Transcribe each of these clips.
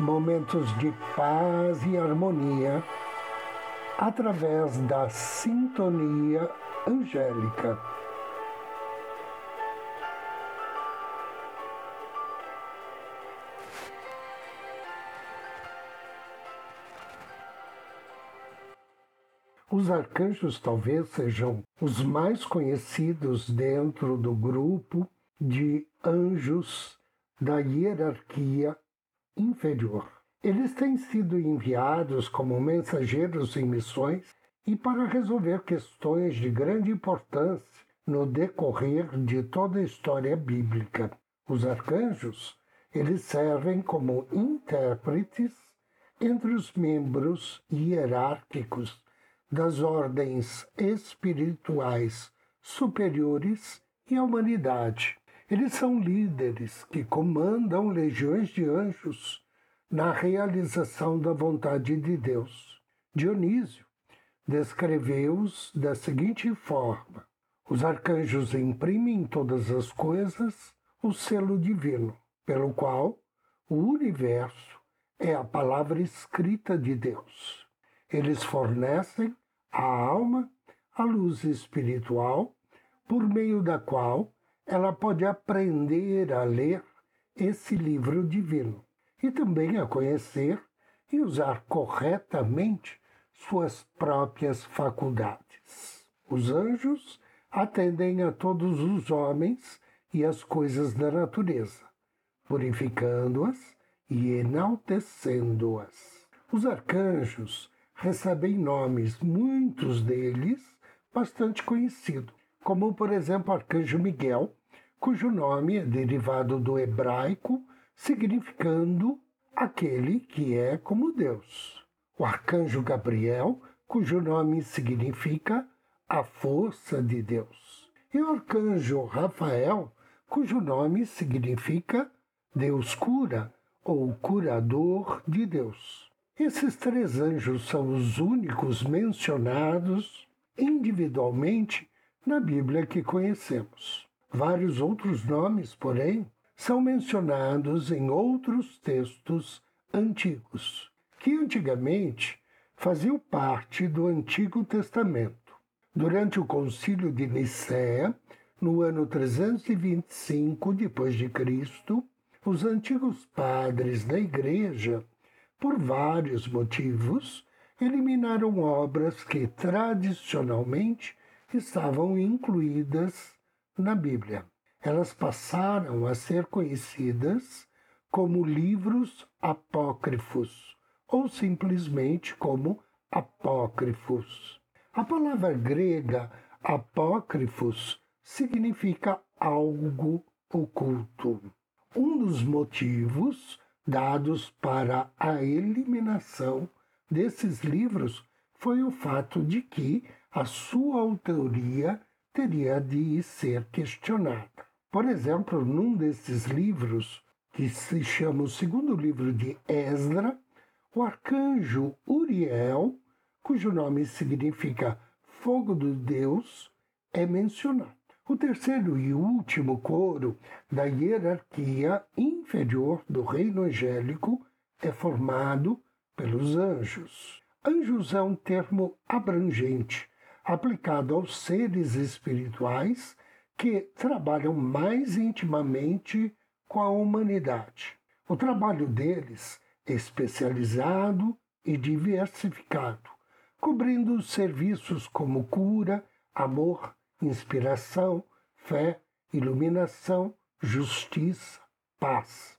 momentos de paz e harmonia através da sintonia angélica. Os arcanjos talvez sejam os mais conhecidos dentro do grupo de anjos da hierarquia inferior. Eles têm sido enviados como mensageiros em missões e para resolver questões de grande importância no decorrer de toda a história bíblica. Os arcanjos, eles servem como intérpretes entre os membros hierárquicos das ordens espirituais superiores e a humanidade. Eles são líderes que comandam legiões de anjos na realização da vontade de Deus. Dionísio descreveu-os da seguinte forma: os arcanjos imprimem em todas as coisas o selo divino, pelo qual o universo é a palavra escrita de Deus. Eles fornecem à alma a luz espiritual por meio da qual ela pode aprender a ler esse livro divino e também a conhecer e usar corretamente suas próprias faculdades. Os anjos atendem a todos os homens e as coisas da natureza, purificando-as e enaltecendo-as. Os arcanjos recebem nomes, muitos deles bastante conhecidos, como por exemplo Arcanjo Miguel, cujo nome é derivado do hebraico, significando aquele que é como Deus. O arcanjo Gabriel, cujo nome significa a força de Deus. E o arcanjo Rafael, cujo nome significa Deus cura ou curador de Deus. Esses três anjos são os únicos mencionados individualmente na Bíblia que conhecemos. Vários outros nomes, porém, são mencionados em outros textos antigos, que antigamente faziam parte do Antigo Testamento. Durante o Concílio de Nicéia, no ano 325 depois de Cristo, os antigos padres da Igreja, por vários motivos, eliminaram obras que tradicionalmente estavam incluídas na Bíblia. Elas passaram a ser conhecidas como livros apócrifos ou simplesmente como apócrifos. A palavra grega apócrifos significa algo oculto. Um dos motivos dados para a eliminação desses livros foi o fato de que a sua autoria teria de ser questionada. Por exemplo, num desses livros, que se chama o segundo livro de Esdra, o arcanjo Uriel, cujo nome significa fogo do Deus, é mencionado. O terceiro e último coro da hierarquia inferior do reino angélico é formado pelos anjos. Anjos é um termo abrangente aplicado aos seres espirituais que trabalham mais intimamente com a humanidade. O trabalho deles é especializado e diversificado, cobrindo serviços como cura, amor, inspiração, fé, iluminação, justiça, paz.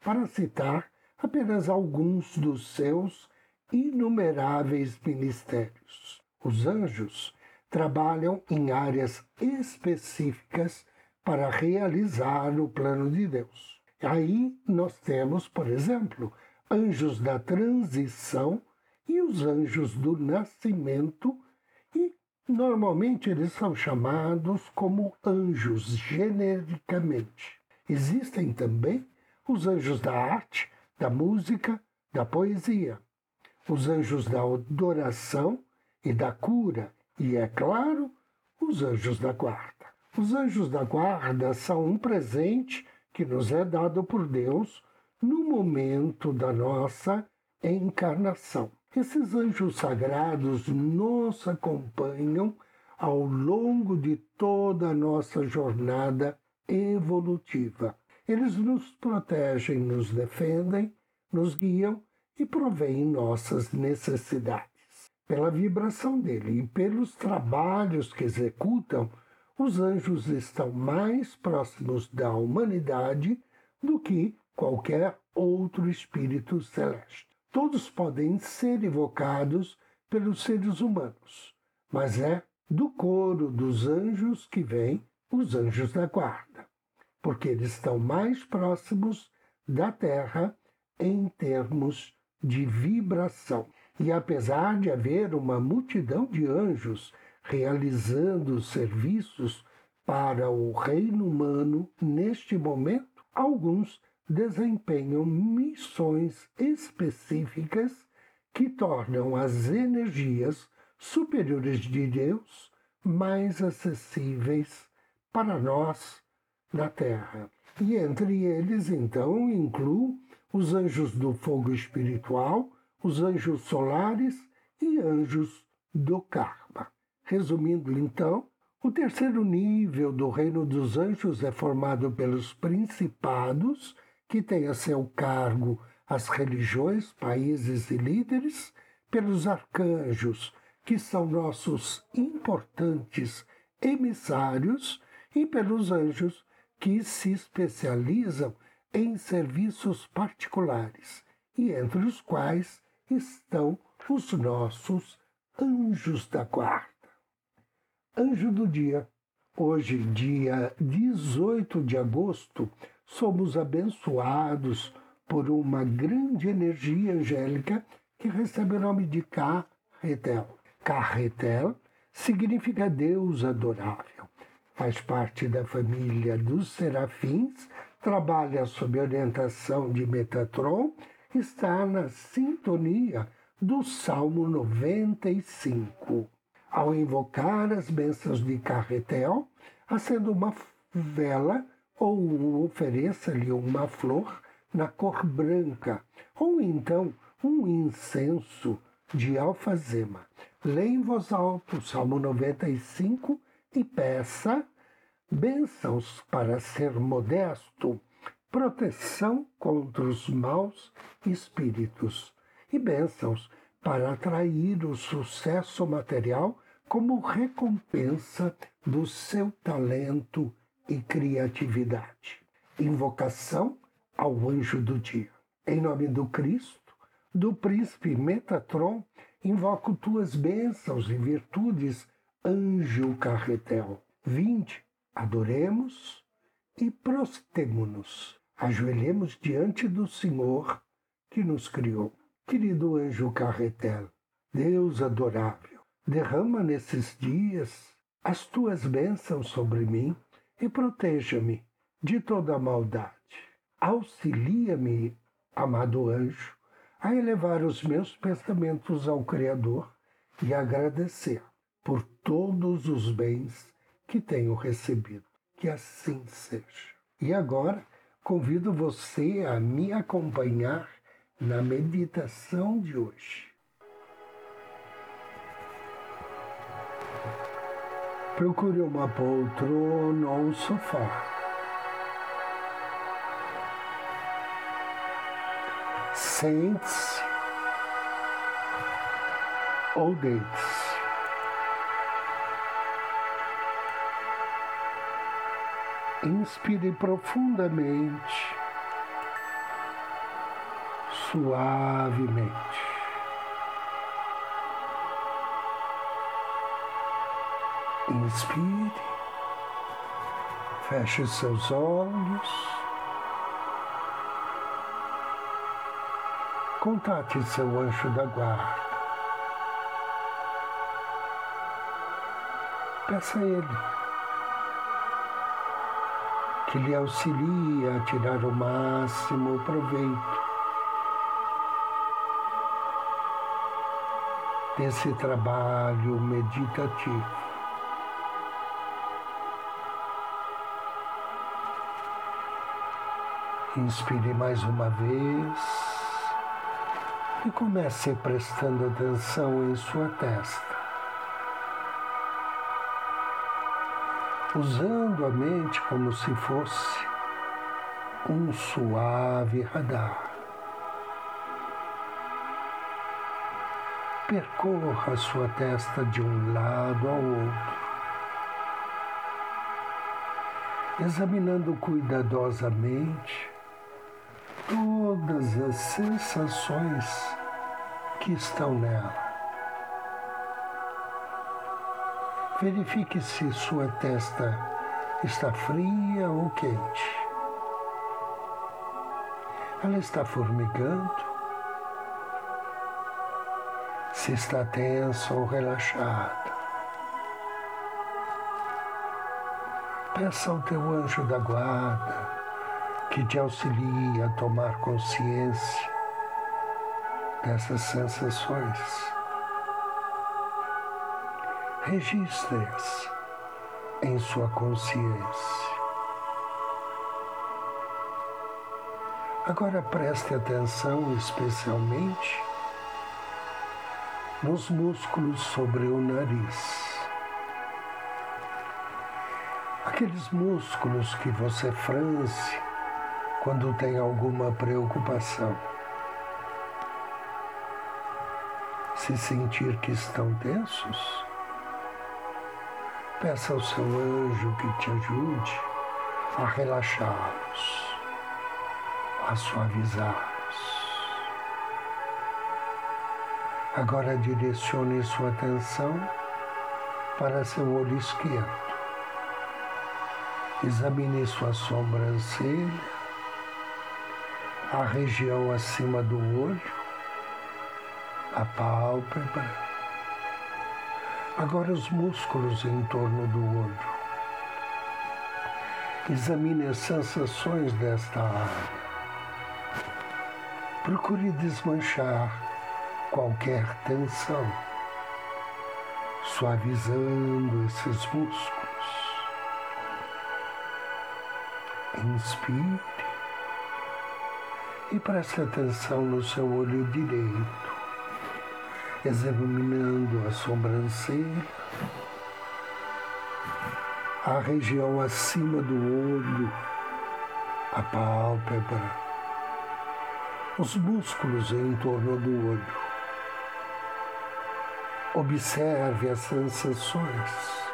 Para citar apenas alguns dos seus inumeráveis ministérios. Os anjos trabalham em áreas específicas para realizar o plano de Deus. Aí nós temos, por exemplo, anjos da transição e os anjos do nascimento, e normalmente eles são chamados como anjos genericamente. Existem também os anjos da arte, da música, da poesia, os anjos da adoração e da cura, e, é claro, os anjos da guarda. Os anjos da guarda são um presente que nos é dado por Deus no momento da nossa encarnação. Esses anjos sagrados nos acompanham ao longo de toda a nossa jornada evolutiva. Eles nos protegem, nos defendem, nos guiam e provêm nossas necessidades. Pela vibração dele e pelos trabalhos que executam, os anjos estão mais próximos da humanidade do que qualquer outro espírito celeste. Todos podem ser evocados pelos seres humanos, mas é do coro dos anjos que vêm os anjos da guarda, porque eles estão mais próximos da Terra em termos de vibração. E apesar de haver uma multidão de anjos realizando serviços para o reino humano neste momento, alguns desempenham missões específicas que tornam as energias superiores de Deus mais acessíveis para nós na Terra. E entre eles, então, incluo os anjos do fogo espiritual, os anjos solares e anjos do karma. Resumindo, então, o terceiro nível do reino dos anjos é formado pelos principados, que têm a seu cargo as religiões, países e líderes, pelos arcanjos, que são nossos importantes emissários, e pelos anjos, que se especializam em serviços particulares, e entre os quais estão os nossos anjos da guarda. Anjo do dia. Hoje, dia 18 de agosto, somos abençoados por uma grande energia angélica que recebe o nome de Carretel. Carretel significa Deus adorável. Faz parte da família dos serafins, trabalha sob orientação de Metatron, está na sintonia do Salmo 95 ao invocar as bênçãos de Carretel, acenda uma vela ou ofereça-lhe uma flor na cor branca, ou então um incenso de alfazema. Leia em voz alta o Salmo 95 e peça bênçãos para ser modesto, proteção contra os maus espíritos e bênçãos para atrair o sucesso material como recompensa do seu talento e criatividade. Invocação ao anjo do dia. Em nome do Cristo, do príncipe Metatron, invoco tuas bênçãos e virtudes, anjo carretel. Vinde, adoremos e prostemo-nos. Ajoelhemos diante do Senhor que nos criou. Querido anjo carretel, Deus adorável, Derrama nesses dias as tuas bênçãos sobre mim e proteja-me de toda maldade. Auxilia-me, amado anjo, a elevar os meus pensamentos ao Criador e agradecer por todos os bens que tenho recebido. Que assim seja. E agora convido você a me acompanhar na meditação de hoje. Procure uma poltrona ou um sofá. Sente-se ou deite-se. Inspire profundamente, suavemente. Inspire, feche seus olhos Contate seu anjo da guarda. Peça a ele que lhe auxilie a tirar o máximo proveito desse trabalho meditativo. Inspire mais uma vez e comece prestando atenção em sua testa. Usando a mente como se fosse um suave radar. Percorra sua testa de um lado ao outro, examinando cuidadosamente todas as sensações que estão nela. Verifique se sua testa está fria ou quente. Ela está formigando? Se está tensa ou relaxada. Peça ao teu anjo da guarda que te auxilie a tomar consciência dessas sensações. Registre-as em sua consciência. Agora preste atenção especialmente nos músculos sobre o nariz. Aqueles músculos que você franze quando tem alguma preocupação. Se sentir que estão tensos, peça ao seu anjo que te ajude a relaxá-los, a suavizá-los. Agora direcione sua atenção para seu olho esquerdo. Examine sua sobrancelha a região acima do olho, a pálpebra, agora os músculos em torno do olho. Examine as sensações desta área. Procure desmanchar qualquer tensão, suavizando esses músculos. Inspire e preste atenção no seu olho direito, examinando a sobrancelha, a região acima do olho, a pálpebra, os músculos em torno do olho. Observe as sensações.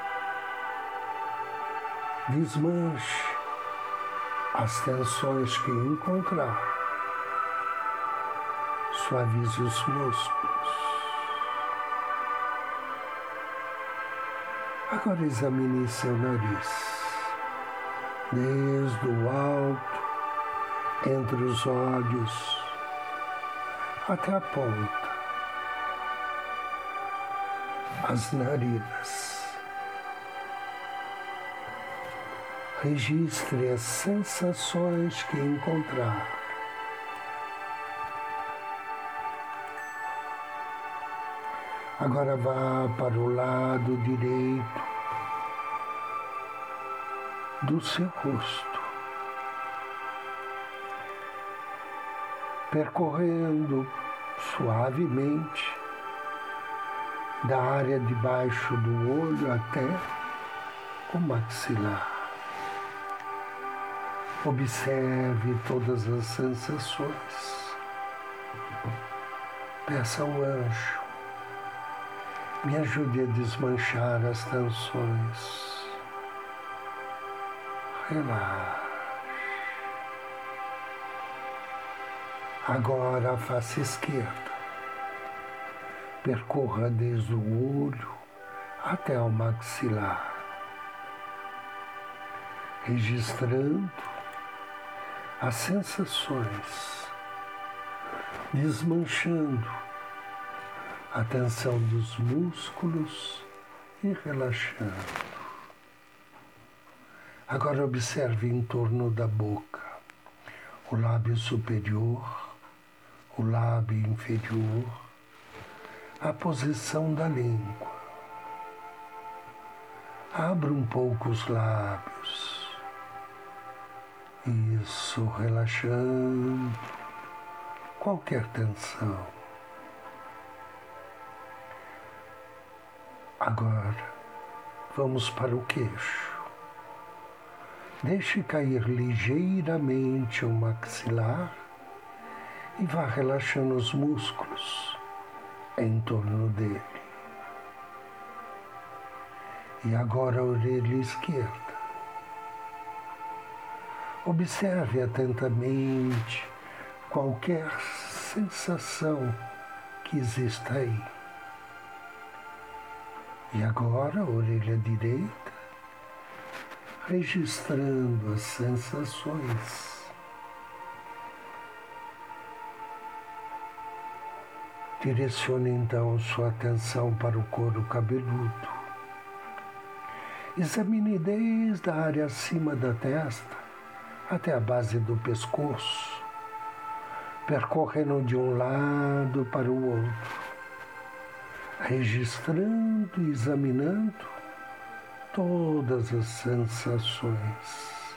Desmanche as tensões que encontrar suavize os músculos. Agora examine seu nariz, desde o alto, entre os olhos, até a ponta, as narinas. Registre as sensações que encontrar. Agora vá para o lado direito do seu rosto, percorrendo suavemente da área debaixo do olho até o maxilar. Observe todas as sensações. Peça ao anjo me ajude a desmanchar as tensões. Agora a face esquerda. Percorra desde o olho até o maxilar, registrando as sensações desmanchando a tensão dos músculos e relaxando. Agora observe em torno da boca o lábio superior, o lábio inferior, a posição da língua. Abra um pouco os lábios. Isso, relaxando qualquer tensão. Agora, vamos para o queixo. Deixe cair ligeiramente o maxilar e vá relaxando os músculos em torno dele. E agora a orelha esquerda. Observe atentamente qualquer sensação que exista aí. E agora a orelha direita, registrando as sensações. Direcione então sua atenção para o couro cabeludo. Examine desde a área acima da testa até a base do pescoço, percorrendo de um lado para o outro, registrando e examinando todas as sensações,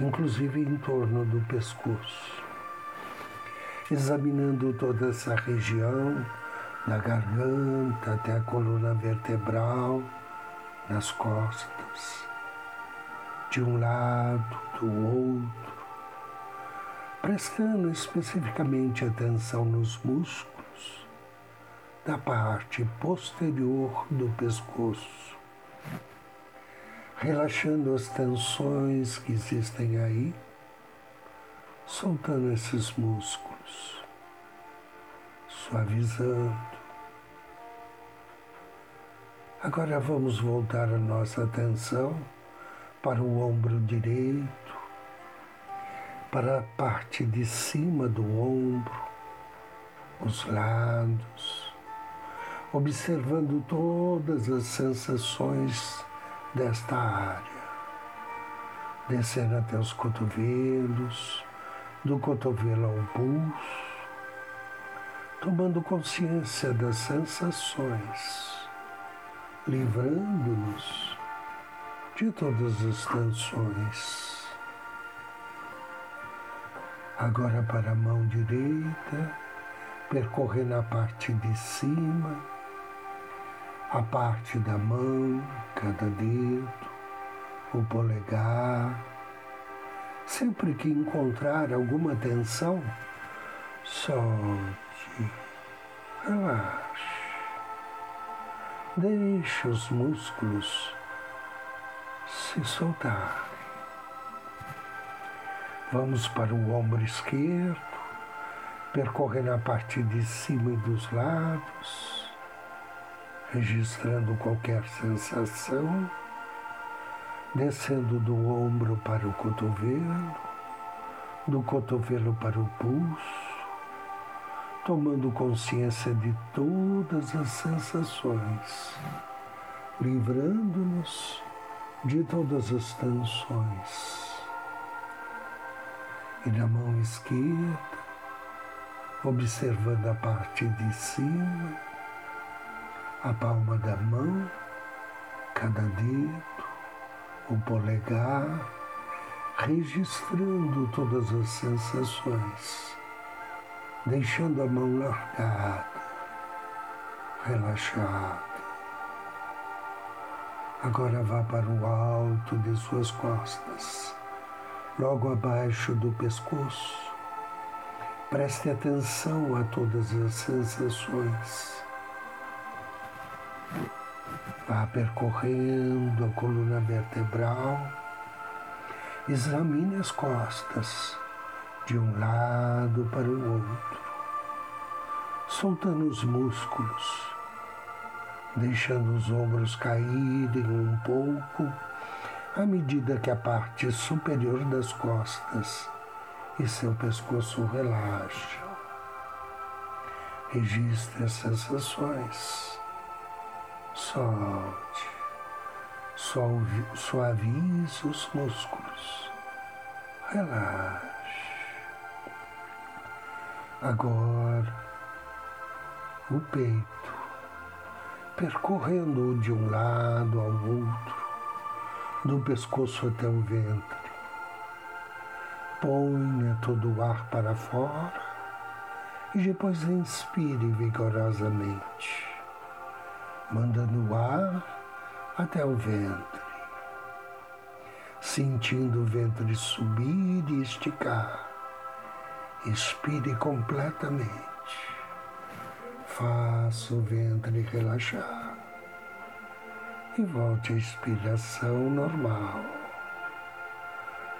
inclusive em torno do pescoço examinando toda essa região, da garganta até a coluna vertebral, nas costas, de um lado, do outro, prestando especificamente atenção nos músculos da parte posterior do pescoço, relaxando as tensões que existem aí soltando esses músculos, suavizando. Agora vamos voltar a nossa atenção para o ombro direito, para a parte de cima do ombro, os lados, observando todas as sensações desta área, descendo até os cotovelos, do cotovelo ao pulso, tomando consciência das sensações, livrando-nos de todas as tensões. Agora para a mão direita, percorrendo a parte de cima, a parte da mão, cada dedo, o polegar, Sempre que encontrar alguma tensão, solte, relaxe. Deixe os músculos se soltar. Vamos para o ombro esquerdo, percorrendo a parte de cima e dos lados, registrando qualquer sensação descendo do ombro para o cotovelo, do cotovelo para o pulso, tomando consciência de todas as sensações, livrando-nos de todas as tensões. E na mão esquerda, observando a parte de cima, a palma da mão, cada dedo, o polegar, registrando todas as sensações, deixando a mão largada, relaxada. Agora vá para o alto de suas costas, logo abaixo do pescoço. Preste atenção a todas as sensações Vá percorrendo a coluna vertebral. Examine as costas de um lado para o outro, soltando os músculos, deixando os ombros caírem um pouco à medida que a parte superior das costas e seu pescoço relaxa. Registre as sensações. Solte. Suavize os músculos. Relaxe. Agora, o peito, percorrendo de um lado ao outro, do pescoço até o ventre. Ponha todo o ar para fora e depois inspire vigorosamente, mandando o ar até o ventre, sentindo o ventre subir e esticar. Expire completamente. Faça o ventre relaxar e volte à expiração normal.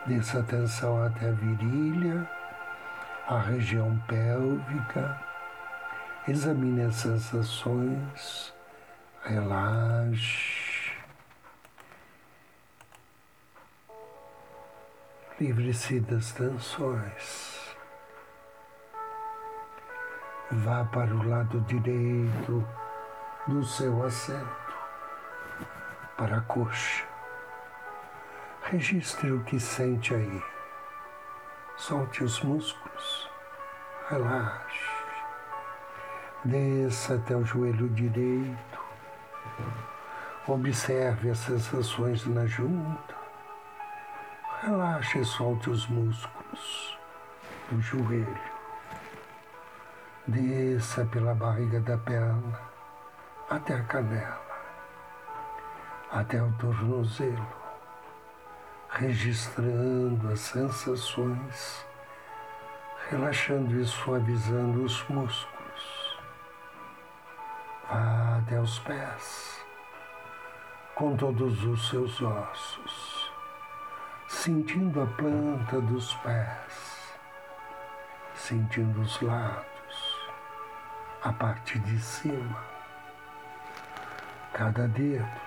Desça atenção até a virilha, a região pélvica. Examine as sensações, relaxe. Livre-se das tensões. Vá para o lado direito do seu assento, para a coxa. Registre o que sente aí. Solte os músculos. Relaxe. Desça até o joelho direito. Observe as sensações na junta. Relaxe e solte os músculos do joelho. Desça pela barriga da perna até a canela, até o tornozelo registrando as sensações, relaxando e suavizando os músculos. Vá até os pés, com todos os seus ossos, sentindo a planta dos pés, sentindo os lados, a parte de cima, cada dedo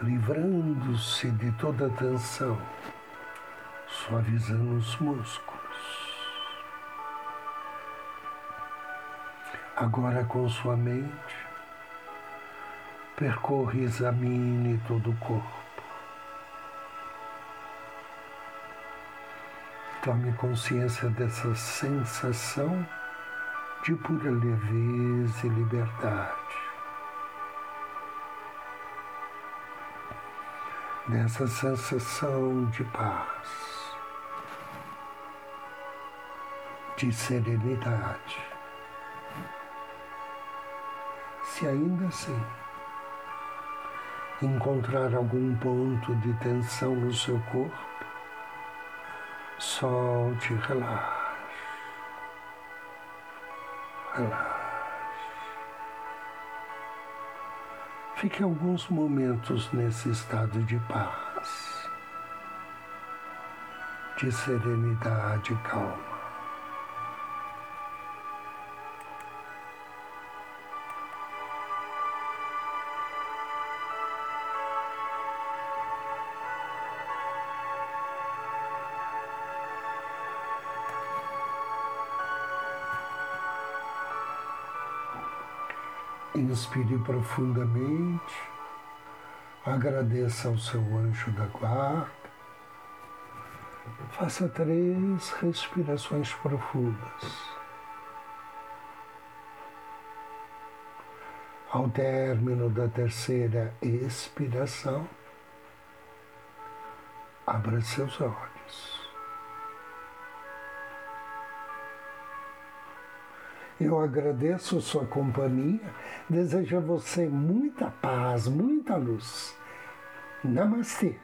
livrando-se de toda tensão, suavizando os músculos. Agora com sua mente, percorre e examine todo o corpo. Tome consciência dessa sensação de pura leveza e liberdade. nessa sensação de paz, de serenidade. Se ainda assim encontrar algum ponto de tensão no seu corpo, solte relaxe. Relaxe. Fique alguns momentos nesse estado de paz, de serenidade e calma. Inspire profundamente, agradeça ao seu anjo da guarda, faça três respirações profundas. Ao término da terceira expiração, abra seus olhos. Eu agradeço sua companhia, desejo a você muita paz, muita luz. Namastê.